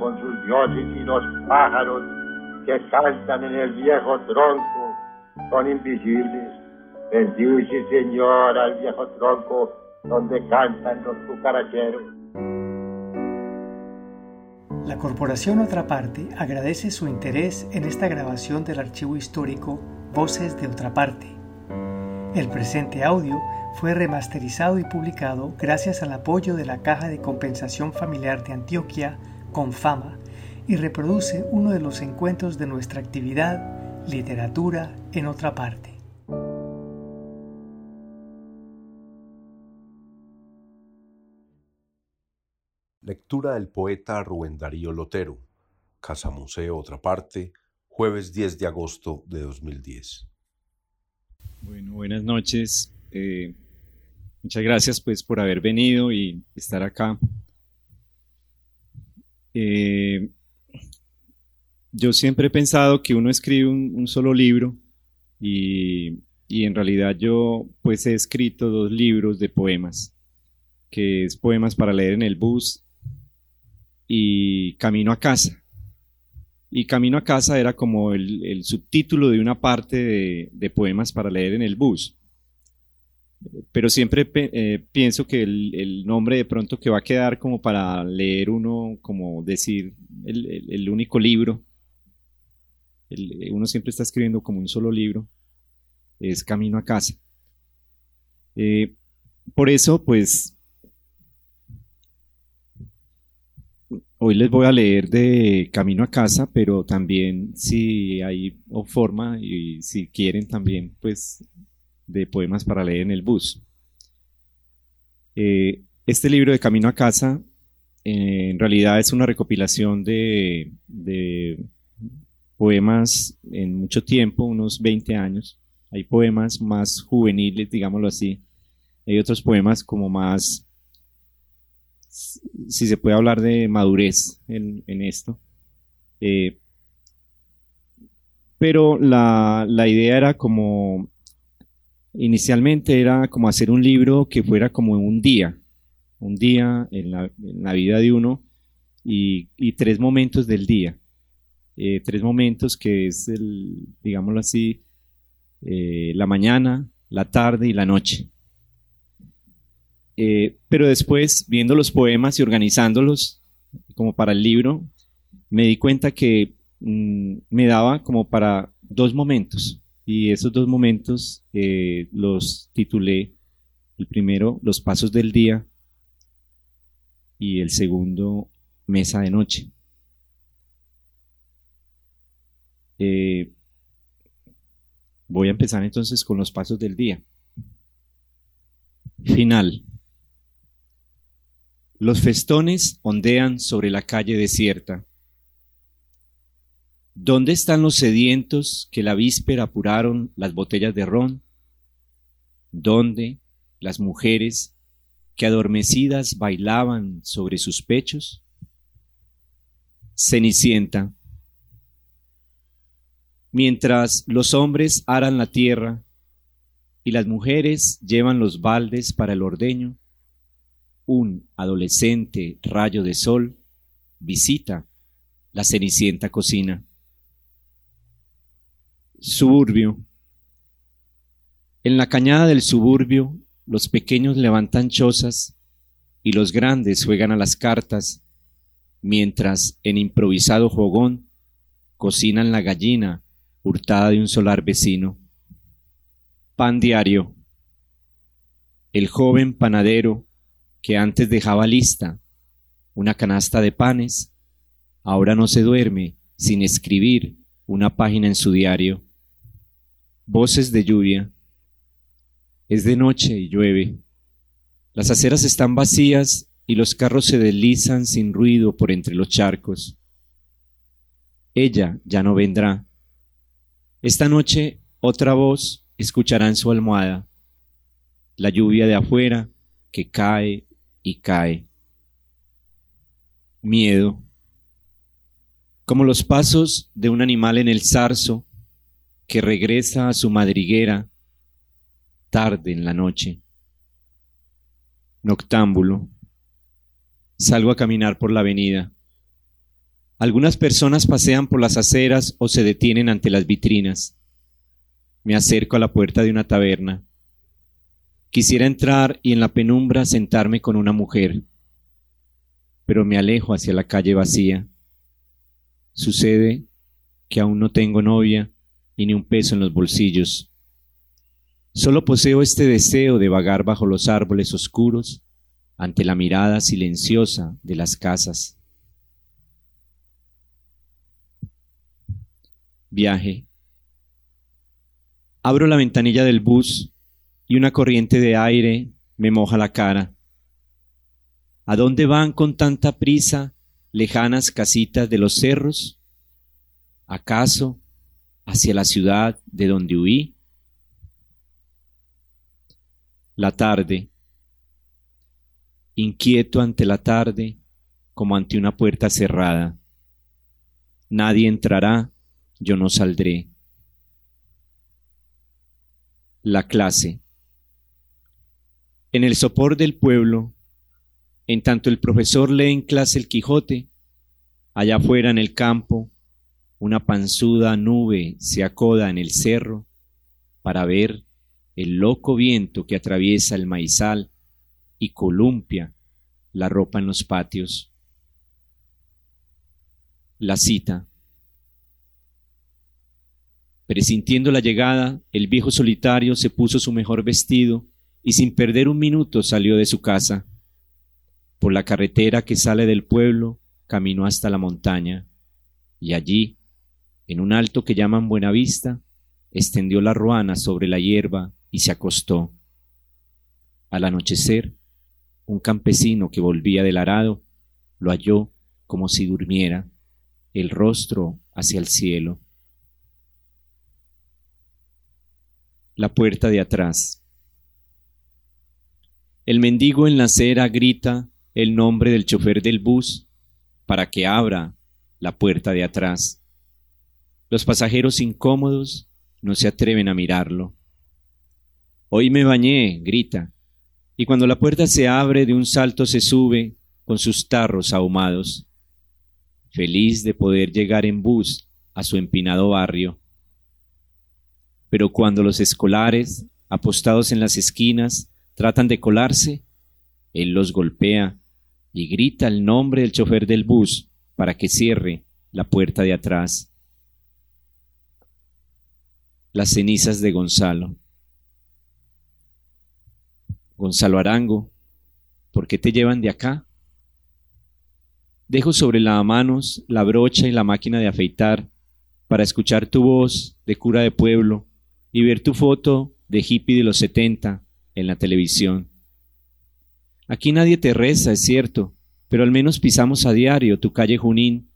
con sus dioses y los pájaros que cantan en el viejo tronco son invisibles. Bendice, Señor, al viejo tronco donde cantan los cucaracheros. La Corporación Otra Parte agradece su interés en esta grabación del archivo histórico Voces de Otra Parte. El presente audio fue remasterizado y publicado gracias al apoyo de la Caja de Compensación Familiar de Antioquia, Confama, y reproduce uno de los encuentros de nuestra actividad Literatura en otra parte. Lectura del poeta Rubén Darío Lotero, Casa Museo Otra Parte, jueves 10 de agosto de 2010. Bueno, buenas noches. Eh, muchas gracias pues por haber venido y estar acá. Eh, yo siempre he pensado que uno escribe un, solo libro y, en realidad yo pues he escrito dos libros de poemas, que es Poemas para leer en el bus y Camino a casa. Y Camino a casa era como el, subtítulo de una parte de poemas para leer en el bus pero siempre eh, pienso que el, nombre de pronto que va a quedar como para leer uno, como decir, el, único libro, uno siempre está escribiendo como un solo libro, es Camino a casa. Eh, por eso, pues, hoy les voy a leer de Camino a casa, pero también si hay forma y si quieren también, pues de poemas para leer en el bus. Eh, este libro de Camino a Casa eh, en realidad es una recopilación de, poemas en mucho tiempo, unos 20 años. Hay poemas más juveniles, digámoslo así. Hay otros poemas como más, si se puede hablar de madurez en, esto. Eh, pero la, la, idea era como Inicialmente era como hacer un libro que fuera como un día, un día en la, vida de uno y, tres momentos del día. Eh, tres momentos que es el, digámoslo así, eh, la mañana, la tarde y la noche. Eh, pero después, viendo los poemas y organizándolos como para el libro, me di cuenta que mm, me daba como para dos momentos. Y esos dos momentos eh, los titulé, el primero, Los Pasos del Día, y el segundo, Mesa de Noche. Eh, voy a empezar entonces con los pasos del día. Final. Los festones ondean sobre la calle desierta. ¿Dónde están los sedientos que la víspera apuraron las botellas de ron? ¿Dónde las mujeres que adormecidas bailaban sobre sus pechos? Cenicienta. Mientras los hombres aran la tierra y las mujeres llevan los baldes para el ordeño, un adolescente rayo de sol visita la cenicienta cocina. Suburbio. En la cañada del suburbio, los pequeños levantan chozas y los grandes juegan a las cartas, mientras en improvisado jogón cocinan la gallina hurtada de un solar vecino. Pan diario. El joven panadero que antes dejaba lista una canasta de panes, ahora no se duerme sin escribir una página en su diario voces de lluvia. Es de noche y llueve. Las aceras están vacías y los carros se deslizan sin ruido por entre los charcos. Ella ya no vendrá. Esta noche otra voz escuchará en su almohada. La lluvia de afuera que cae y cae. Miedo. Como los pasos de un animal en el zarzo que regresa a su madriguera tarde en la noche. Noctámbulo. Salgo a caminar por la avenida. Algunas personas pasean por las aceras o se detienen ante las vitrinas. Me acerco a la puerta de una taberna. Quisiera entrar y en la penumbra sentarme con una mujer, pero me alejo hacia la calle vacía. Sucede que aún no tengo novia y ni un peso en los bolsillos. Solo poseo este deseo de vagar bajo los árboles oscuros ante la mirada silenciosa de las casas. Viaje. Abro la ventanilla del bus y una corriente de aire me moja la cara. ¿A dónde van con tanta prisa lejanas casitas de los cerros? ¿Acaso hacia la ciudad de donde huí? La tarde, inquieto ante la tarde, como ante una puerta cerrada. Nadie entrará, yo no saldré. La clase. En el sopor del pueblo, en tanto el profesor lee en clase el Quijote, allá afuera en el campo, una panzuda nube se acoda en el cerro para ver el loco viento que atraviesa el maizal y columpia la ropa en los patios. La cita. Presintiendo la llegada, el viejo solitario se puso su mejor vestido y sin perder un minuto salió de su casa. Por la carretera que sale del pueblo, caminó hasta la montaña, y allí, en un alto que llaman Buenavista, extendió la ruana sobre la hierba y se acostó. Al anochecer, un campesino que volvía del arado lo halló como si durmiera, el rostro hacia el cielo. La puerta de atrás. El mendigo en la acera grita el nombre del chofer del bus para que abra la puerta de atrás. Los pasajeros incómodos no se atreven a mirarlo. Hoy me bañé, grita, y cuando la puerta se abre de un salto se sube con sus tarros ahumados, feliz de poder llegar en bus a su empinado barrio. Pero cuando los escolares, apostados en las esquinas, tratan de colarse, él los golpea y grita el nombre del chofer del bus para que cierre la puerta de atrás. Las cenizas de Gonzalo. Gonzalo Arango, ¿por qué te llevan de acá? Dejo sobre la manos la brocha y la máquina de afeitar para escuchar tu voz de cura de pueblo y ver tu foto de hippie de los setenta en la televisión. Aquí nadie te reza, es cierto, pero al menos pisamos a diario tu calle Junín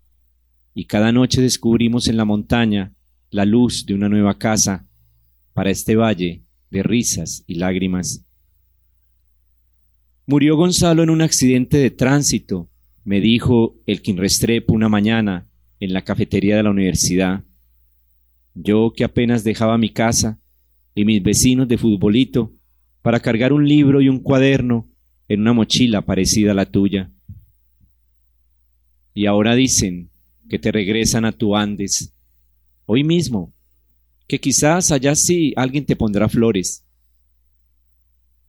y cada noche descubrimos en la montaña la luz de una nueva casa para este valle de risas y lágrimas. Murió Gonzalo en un accidente de tránsito, me dijo el Restrepo una mañana en la cafetería de la universidad. Yo que apenas dejaba mi casa y mis vecinos de futbolito para cargar un libro y un cuaderno en una mochila parecida a la tuya. Y ahora dicen que te regresan a tu Andes, hoy mismo, que quizás allá sí alguien te pondrá flores.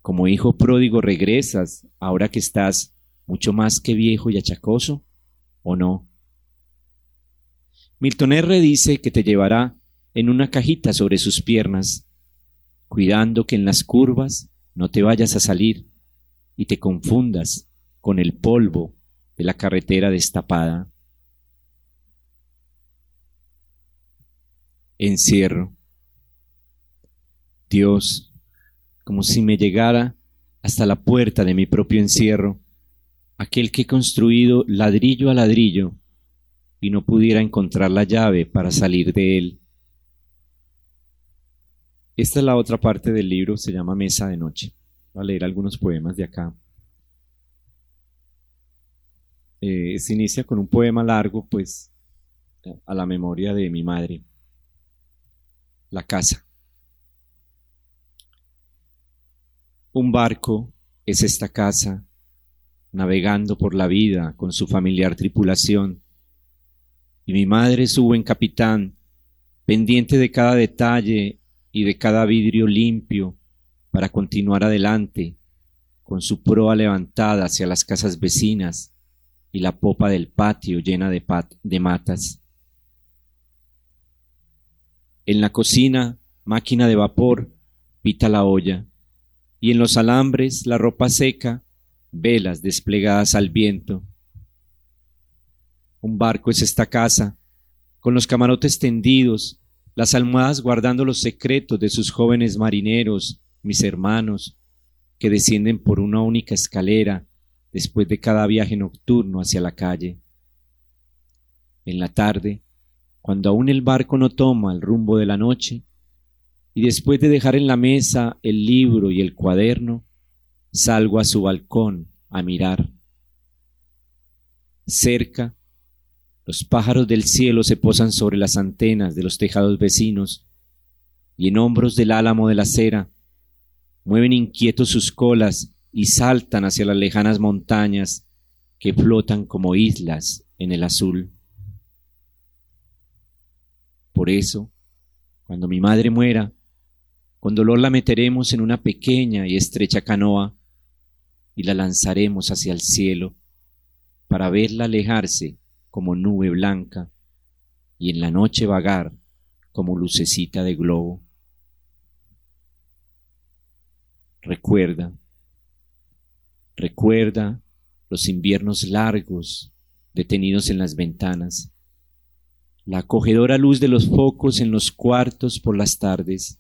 Como hijo pródigo regresas ahora que estás mucho más que viejo y achacoso, ¿o no? Milton R. dice que te llevará en una cajita sobre sus piernas, cuidando que en las curvas no te vayas a salir y te confundas con el polvo de la carretera destapada. Encierro. Dios, como si me llegara hasta la puerta de mi propio encierro, aquel que he construido ladrillo a ladrillo y no pudiera encontrar la llave para salir de él. Esta es la otra parte del libro, se llama Mesa de Noche. Voy a leer algunos poemas de acá. Eh, se inicia con un poema largo, pues, a la memoria de mi madre. La casa. Un barco es esta casa, navegando por la vida con su familiar tripulación, y mi madre su buen capitán, pendiente de cada detalle y de cada vidrio limpio para continuar adelante, con su proa levantada hacia las casas vecinas y la popa del patio llena de, de matas. En la cocina, máquina de vapor, pita la olla, y en los alambres la ropa seca, velas desplegadas al viento. Un barco es esta casa, con los camarotes tendidos, las almohadas guardando los secretos de sus jóvenes marineros, mis hermanos, que descienden por una única escalera después de cada viaje nocturno hacia la calle. En la tarde, cuando aún el barco no toma el rumbo de la noche, y después de dejar en la mesa el libro y el cuaderno, salgo a su balcón a mirar. Cerca, los pájaros del cielo se posan sobre las antenas de los tejados vecinos, y en hombros del álamo de la acera mueven inquietos sus colas y saltan hacia las lejanas montañas que flotan como islas en el azul. Por eso, cuando mi madre muera, con dolor la meteremos en una pequeña y estrecha canoa y la lanzaremos hacia el cielo para verla alejarse como nube blanca y en la noche vagar como lucecita de globo. Recuerda, recuerda los inviernos largos detenidos en las ventanas la acogedora luz de los focos en los cuartos por las tardes,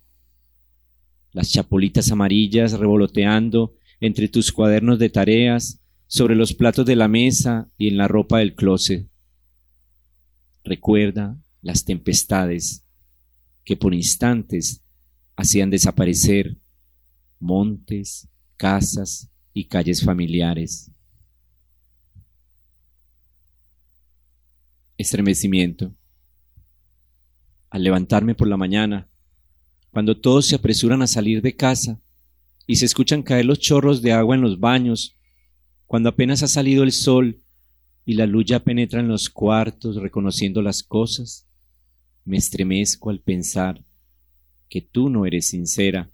las chapolitas amarillas revoloteando entre tus cuadernos de tareas, sobre los platos de la mesa y en la ropa del closet. Recuerda las tempestades que por instantes hacían desaparecer montes, casas y calles familiares. Estremecimiento al levantarme por la mañana, cuando todos se apresuran a salir de casa y se escuchan caer los chorros de agua en los baños, cuando apenas ha salido el sol y la luz ya penetra en los cuartos reconociendo las cosas, me estremezco al pensar que tú no eres sincera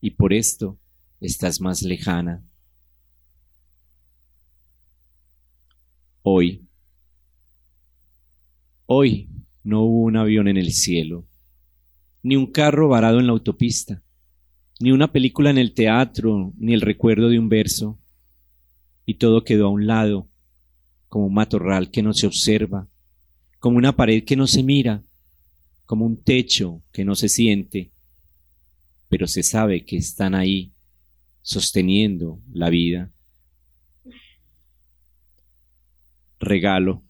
y por esto estás más lejana. Hoy, hoy no hubo un avión en el cielo, ni un carro varado en la autopista, ni una película en el teatro, ni el recuerdo de un verso, y todo quedó a un lado, como un matorral que no se observa, como una pared que no se mira, como un techo que no se siente, pero se sabe que están ahí, sosteniendo la vida. Regalo.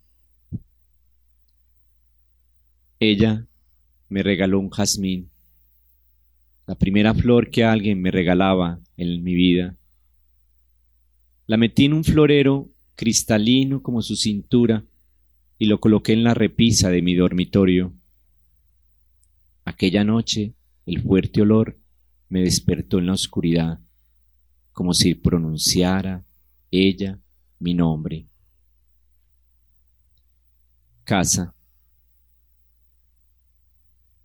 Ella me regaló un jazmín, la primera flor que alguien me regalaba en mi vida. La metí en un florero cristalino como su cintura y lo coloqué en la repisa de mi dormitorio. Aquella noche el fuerte olor me despertó en la oscuridad, como si pronunciara ella mi nombre. Casa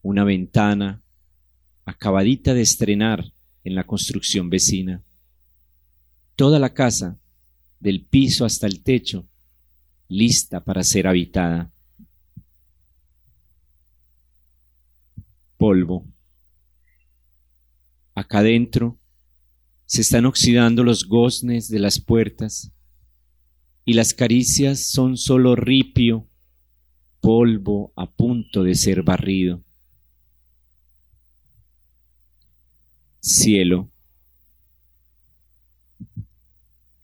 una ventana acabadita de estrenar en la construcción vecina. Toda la casa, del piso hasta el techo, lista para ser habitada. Polvo. Acá dentro se están oxidando los goznes de las puertas y las caricias son solo ripio, polvo a punto de ser barrido. Cielo.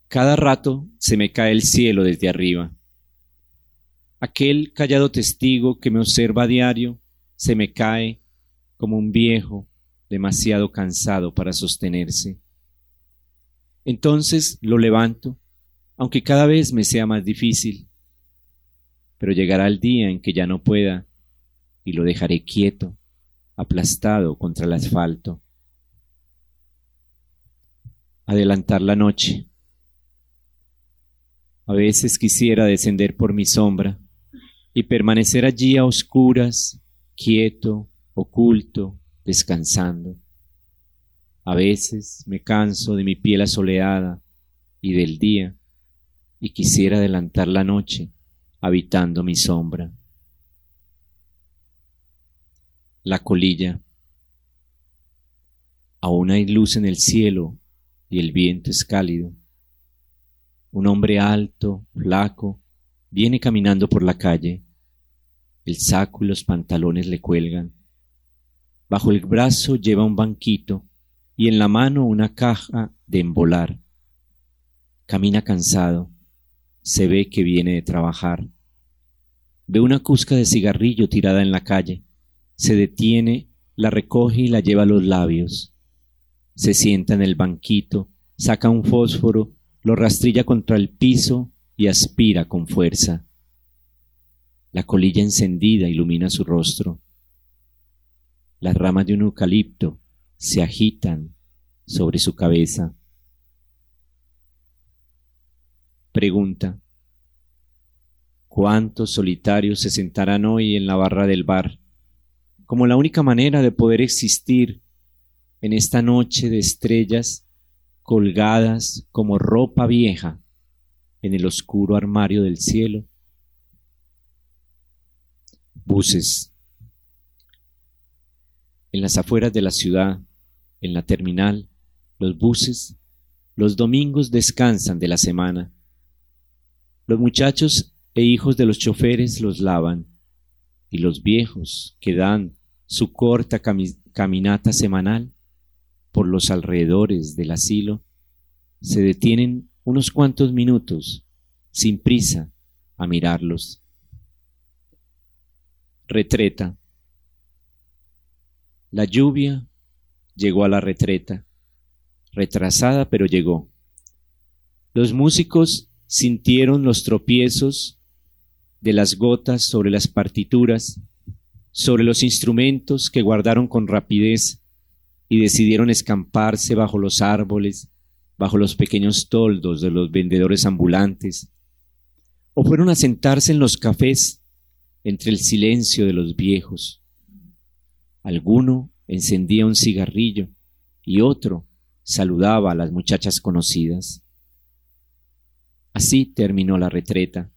Cada rato se me cae el cielo desde arriba. Aquel callado testigo que me observa a diario se me cae como un viejo demasiado cansado para sostenerse. Entonces lo levanto, aunque cada vez me sea más difícil. Pero llegará el día en que ya no pueda y lo dejaré quieto, aplastado contra el asfalto adelantar la noche. A veces quisiera descender por mi sombra y permanecer allí a oscuras, quieto, oculto, descansando. A veces me canso de mi piel asoleada y del día y quisiera adelantar la noche habitando mi sombra. La colilla. Aún hay luz en el cielo y el viento es cálido. Un hombre alto, flaco, viene caminando por la calle. El saco y los pantalones le cuelgan. Bajo el brazo lleva un banquito y en la mano una caja de embolar. Camina cansado. Se ve que viene de trabajar. Ve una cusca de cigarrillo tirada en la calle. Se detiene, la recoge y la lleva a los labios. Se sienta en el banquito, saca un fósforo, lo rastrilla contra el piso y aspira con fuerza. La colilla encendida ilumina su rostro. Las ramas de un eucalipto se agitan sobre su cabeza. Pregunta. ¿Cuántos solitarios se sentarán hoy en la barra del bar? Como la única manera de poder existir en esta noche de estrellas colgadas como ropa vieja en el oscuro armario del cielo. Buses. En las afueras de la ciudad, en la terminal, los buses, los domingos descansan de la semana. Los muchachos e hijos de los choferes los lavan, y los viejos que dan su corta caminata semanal por los alrededores del asilo, se detienen unos cuantos minutos, sin prisa, a mirarlos. Retreta. La lluvia llegó a la retreta, retrasada pero llegó. Los músicos sintieron los tropiezos de las gotas sobre las partituras, sobre los instrumentos que guardaron con rapidez y decidieron escamparse bajo los árboles, bajo los pequeños toldos de los vendedores ambulantes, o fueron a sentarse en los cafés entre el silencio de los viejos. Alguno encendía un cigarrillo y otro saludaba a las muchachas conocidas. Así terminó la retreta,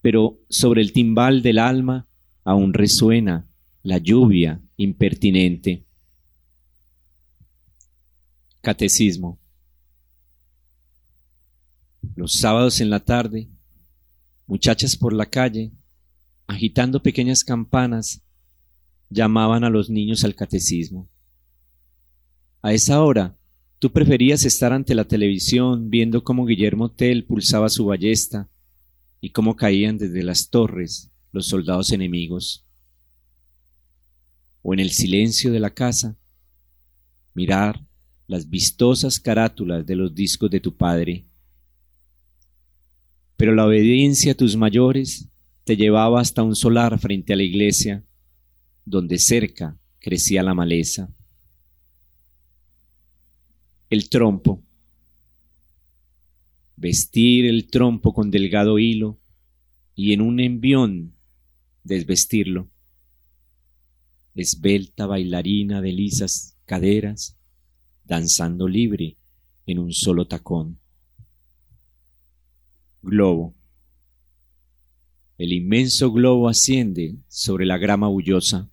pero sobre el timbal del alma aún resuena la lluvia impertinente. Catecismo. Los sábados en la tarde, muchachas por la calle, agitando pequeñas campanas, llamaban a los niños al catecismo. A esa hora, tú preferías estar ante la televisión viendo cómo Guillermo Tell pulsaba su ballesta y cómo caían desde las torres los soldados enemigos. O en el silencio de la casa, mirar las vistosas carátulas de los discos de tu padre. Pero la obediencia a tus mayores te llevaba hasta un solar frente a la iglesia, donde cerca crecía la maleza. El trompo. Vestir el trompo con delgado hilo y en un envión desvestirlo. Esbelta bailarina de lisas caderas, danzando libre en un solo tacón. Globo. El inmenso globo asciende sobre la grama bullosa.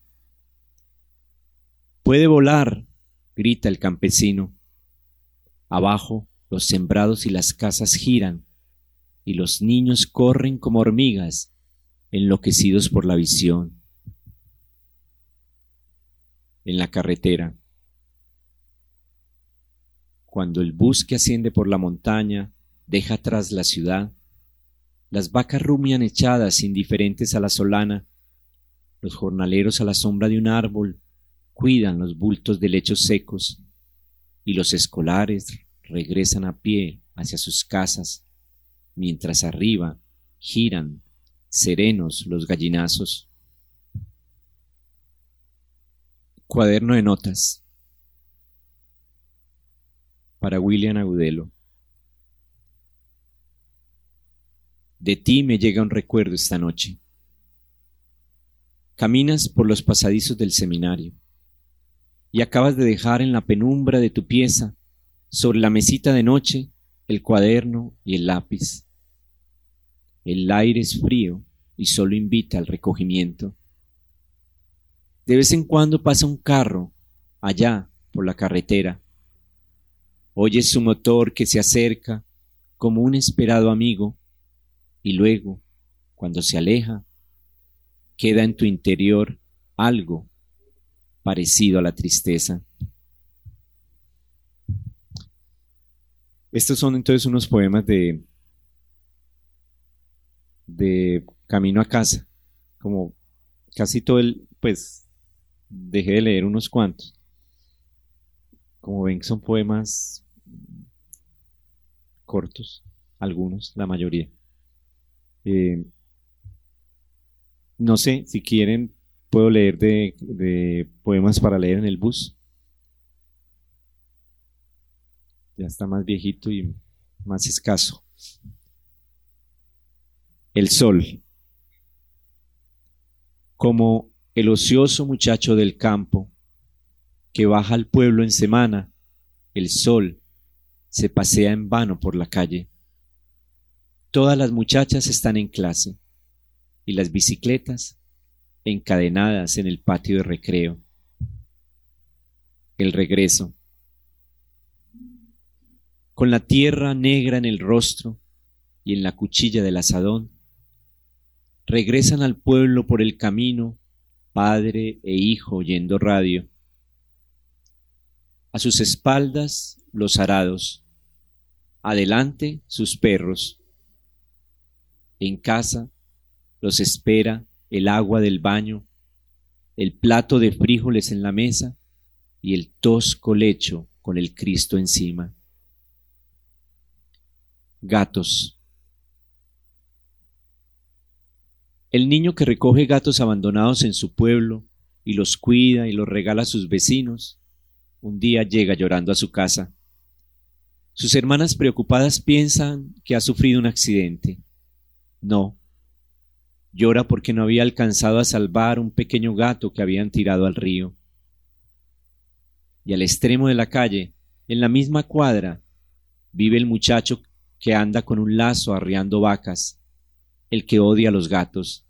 Puede volar, grita el campesino. Abajo los sembrados y las casas giran, y los niños corren como hormigas, enloquecidos por la visión. En la carretera. Cuando el bus que asciende por la montaña deja atrás la ciudad, las vacas rumian echadas indiferentes a la solana, los jornaleros a la sombra de un árbol cuidan los bultos de lechos secos, y los escolares regresan a pie hacia sus casas, mientras arriba giran serenos los gallinazos. Cuaderno de notas para William Agudelo. De ti me llega un recuerdo esta noche. Caminas por los pasadizos del seminario y acabas de dejar en la penumbra de tu pieza, sobre la mesita de noche, el cuaderno y el lápiz. El aire es frío y solo invita al recogimiento. De vez en cuando pasa un carro allá por la carretera. Oyes su motor que se acerca como un esperado amigo y luego, cuando se aleja, queda en tu interior algo parecido a la tristeza. Estos son entonces unos poemas de, de Camino a casa, como casi todo el, pues dejé de leer unos cuantos. Como ven, son poemas cortos, algunos, la mayoría. Eh, no sé, si quieren, puedo leer de, poemas para leer en el bus. Ya está más viejito y más escaso. El sol. Como el ocioso muchacho del campo que baja al pueblo en semana, el sol se pasea en vano por la calle. Todas las muchachas están en clase y las bicicletas encadenadas en el patio de recreo. El regreso. Con la tierra negra en el rostro y en la cuchilla del asadón, regresan al pueblo por el camino padre e hijo oyendo radio. A sus espaldas los arados, adelante sus perros. En casa los espera el agua del baño, el plato de frijoles en la mesa y el tosco lecho con el Cristo encima. Gatos. El niño que recoge gatos abandonados en su pueblo y los cuida y los regala a sus vecinos, un día llega llorando a su casa. Sus hermanas preocupadas piensan que ha sufrido un accidente. No, Llora porque no había alcanzado a salvar un pequeño gato que habían tirado al río. Y al extremo de la calle, en la misma cuadra, vive el muchacho que anda con un lazo arriando vacas, el que odia a los gatos,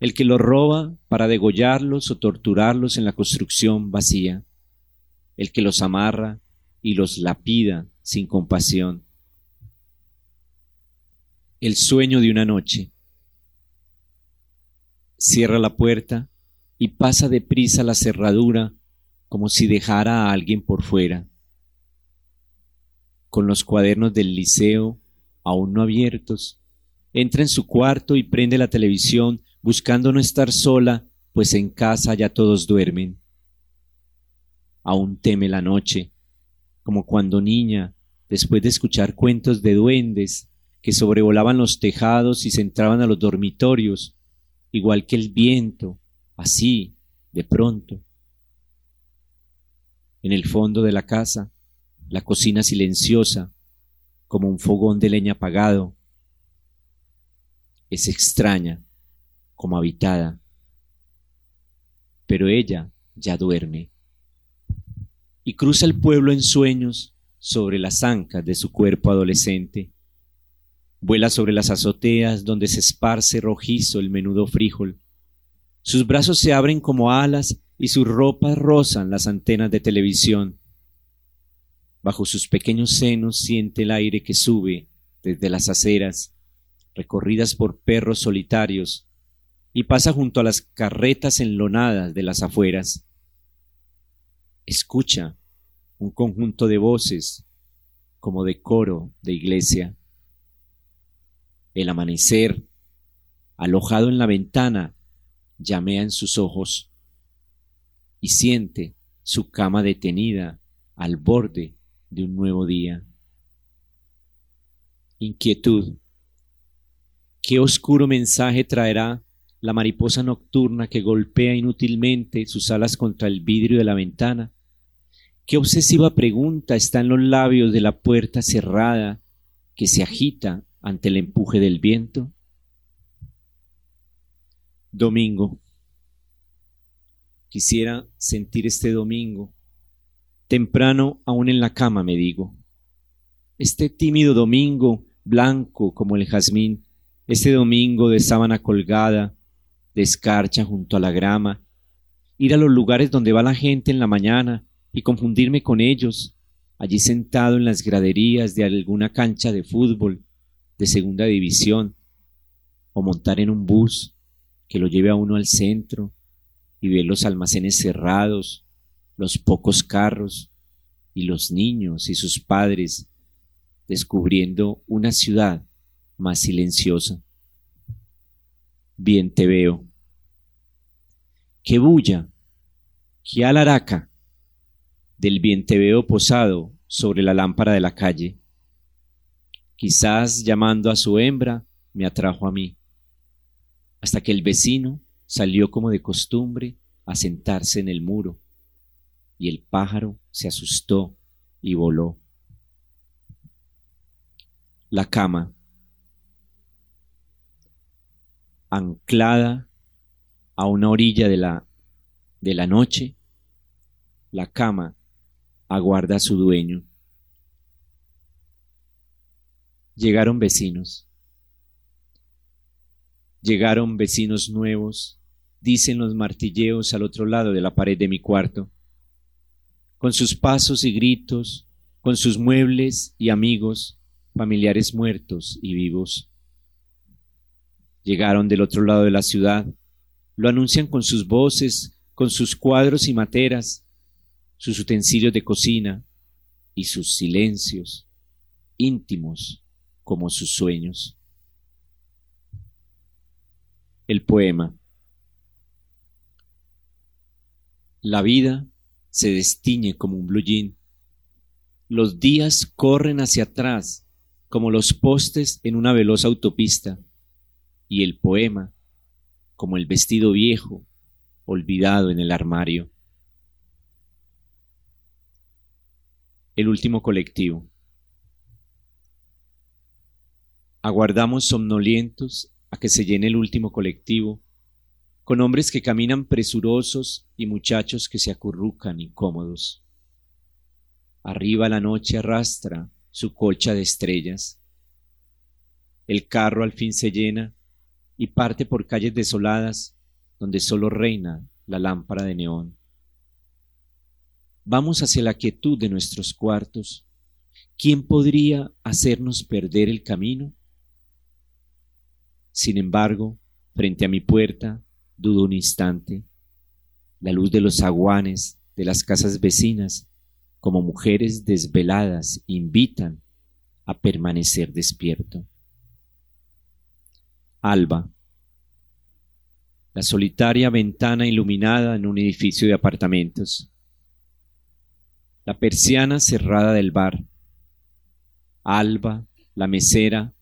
el que los roba para degollarlos o torturarlos en la construcción vacía, el que los amarra y los lapida sin compasión. El sueño de una noche cierra la puerta y pasa deprisa la cerradura como si dejara a alguien por fuera. Con los cuadernos del liceo aún no abiertos, entra en su cuarto y prende la televisión buscando no estar sola, pues en casa ya todos duermen. Aún teme la noche, como cuando niña, después de escuchar cuentos de duendes que sobrevolaban los tejados y se entraban a los dormitorios, igual que el viento, así, de pronto. En el fondo de la casa, la cocina silenciosa, como un fogón de leña apagado, es extraña, como habitada, pero ella ya duerme y cruza el pueblo en sueños sobre las ancas de su cuerpo adolescente Vuela sobre las azoteas donde se esparce rojizo el menudo frijol. Sus brazos se abren como alas y sus ropas rozan las antenas de televisión. Bajo sus pequeños senos siente el aire que sube desde las aceras, recorridas por perros solitarios, y pasa junto a las carretas enlonadas de las afueras. Escucha un conjunto de voces como de coro de iglesia. El amanecer, alojado en la ventana, llamea en sus ojos y siente su cama detenida al borde de un nuevo día. Inquietud. ¿Qué oscuro mensaje traerá la mariposa nocturna que golpea inútilmente sus alas contra el vidrio de la ventana? ¿Qué obsesiva pregunta está en los labios de la puerta cerrada que se agita ante el empuje del viento. Domingo. quisiera sentir este domingo. Temprano, aún en la cama, me digo. Este tímido domingo, blanco como el jazmín, este domingo de sábana colgada, de escarcha junto a la grama, ir a los lugares donde va la gente en la mañana y confundirme con ellos, allí sentado en las graderías de alguna cancha de fútbol de segunda división, o montar en un bus que lo lleve a uno al centro y ver los almacenes cerrados, los pocos carros y los niños y sus padres descubriendo una ciudad más silenciosa. Bien te veo. Qué bulla, qué alaraca del bien te veo posado sobre la lámpara de la calle. Quizás llamando a su hembra me atrajo a mí, hasta que el vecino salió como de costumbre a sentarse en el muro, y el pájaro se asustó y voló. La cama, anclada a una orilla de la, de la noche, la cama aguarda a su dueño. Llegaron vecinos. Llegaron vecinos nuevos, dicen los martilleos al otro lado de la pared de mi cuarto. Con sus pasos y gritos, con sus muebles y amigos, familiares muertos y vivos. Llegaron del otro lado de la ciudad, lo anuncian con sus voces, con sus cuadros y materas, sus utensilios de cocina y sus silencios, íntimos como sus sueños. El poema. La vida se destiñe como un blue Los días corren hacia atrás como los postes en una veloz autopista. Y el poema como el vestido viejo olvidado en el armario. el último colectivo. Aguardamos somnolientos a que se llene el último colectivo, con hombres que caminan presurosos y muchachos que se acurrucan incómodos. Arriba la noche arrastra su colcha de estrellas. El carro al fin se llena y parte por calles desoladas donde solo reina la lámpara de neón. Vamos hacia la quietud de nuestros cuartos. ¿Quién podría hacernos perder el camino? Sin embargo, frente a mi puerta, dudo un instante. La luz de los aguanes de las casas vecinas, como mujeres desveladas, invitan a permanecer despierto. Alba. La solitaria ventana iluminada en un edificio de apartamentos la persiana cerrada del bar, Alba, la mesera,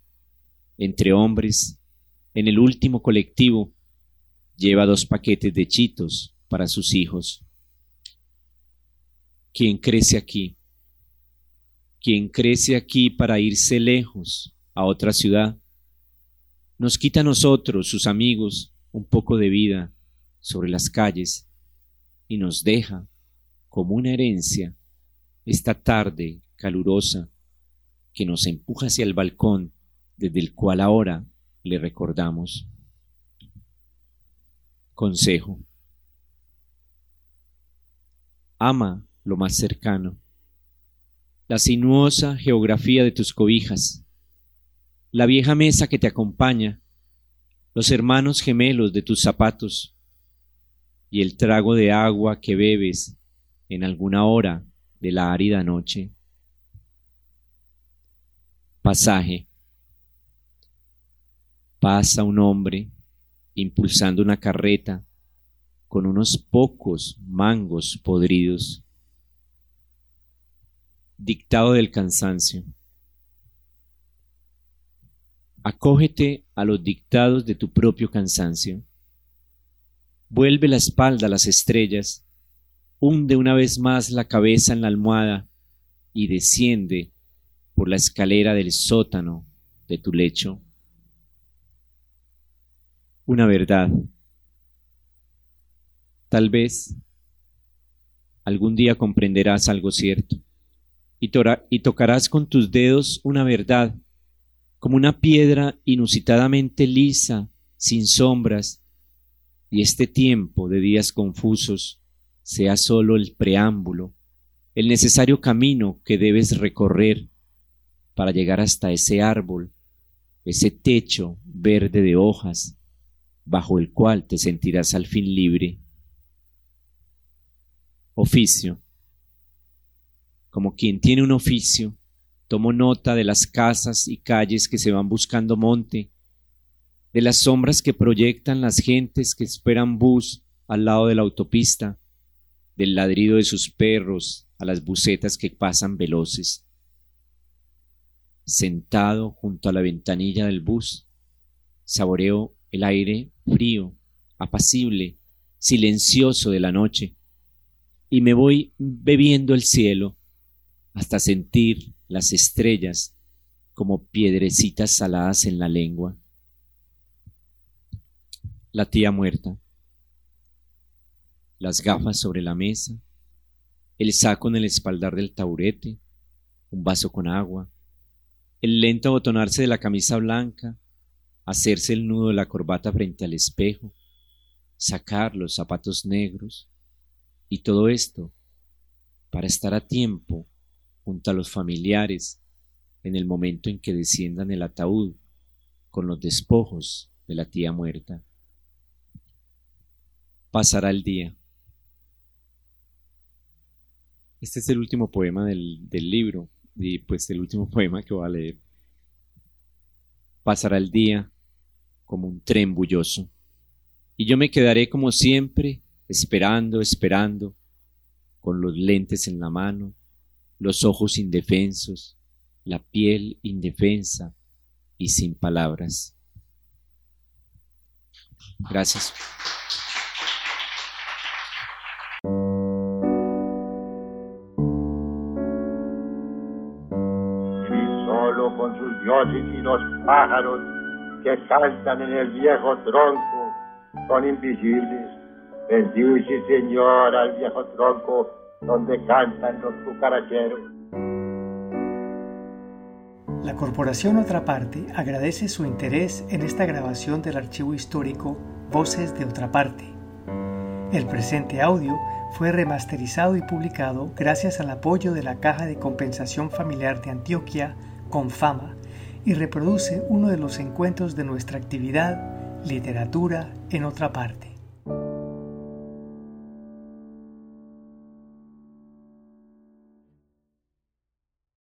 entre hombres, en el último colectivo, lleva dos paquetes de chitos para sus hijos. ¿Quién crece aquí? ¿Quién crece aquí para irse lejos a otra ciudad? Nos quita a nosotros, sus amigos, un poco de vida sobre las calles y nos deja como una herencia esta tarde calurosa que nos empuja hacia el balcón desde el cual ahora le recordamos. Consejo. Ama lo más cercano, la sinuosa geografía de tus cobijas, la vieja mesa que te acompaña, los hermanos gemelos de tus zapatos y el trago de agua que bebes en alguna hora de la árida noche. Pasaje. Pasa un hombre impulsando una carreta con unos pocos mangos podridos. Dictado del cansancio. Acógete a los dictados de tu propio cansancio. Vuelve la espalda a las estrellas hunde una vez más la cabeza en la almohada y desciende por la escalera del sótano de tu lecho. Una verdad. Tal vez algún día comprenderás algo cierto y, y tocarás con tus dedos una verdad, como una piedra inusitadamente lisa, sin sombras, y este tiempo de días confusos sea sólo el preámbulo, el necesario camino que debes recorrer para llegar hasta ese árbol, ese techo verde de hojas, bajo el cual te sentirás al fin libre. Oficio. Como quien tiene un oficio, tomo nota de las casas y calles que se van buscando monte, de las sombras que proyectan las gentes que esperan bus al lado de la autopista, del ladrido de sus perros a las bucetas que pasan veloces. Sentado junto a la ventanilla del bus, saboreo el aire frío, apacible, silencioso de la noche, y me voy bebiendo el cielo hasta sentir las estrellas como piedrecitas saladas en la lengua. La tía muerta, las gafas sobre la mesa, el saco en el espaldar del taburete, un vaso con agua, el lento abotonarse de la camisa blanca, hacerse el nudo de la corbata frente al espejo, sacar los zapatos negros. Y todo esto para estar a tiempo junto a los familiares en el momento en que desciendan el ataúd con los despojos de la tía muerta. Pasará el día. Este es el último poema del, del libro y pues el último poema que voy a leer. Pasará el día como un tren bulloso. Y yo me quedaré como siempre, esperando, esperando, con los lentes en la mano, los ojos indefensos, la piel indefensa y sin palabras. Gracias. solo con sus dioses y los pájaros que cantan en el viejo tronco son invisibles. Bendice, Señor, al viejo tronco donde cantan los cucaracheros. La Corporación Otra Parte agradece su interés en esta grabación del archivo histórico Voces de Otra Parte. El presente audio fue remasterizado y publicado gracias al apoyo de la Caja de Compensación Familiar de Antioquia, Confama, y reproduce uno de los encuentros de nuestra actividad Literatura en otra parte.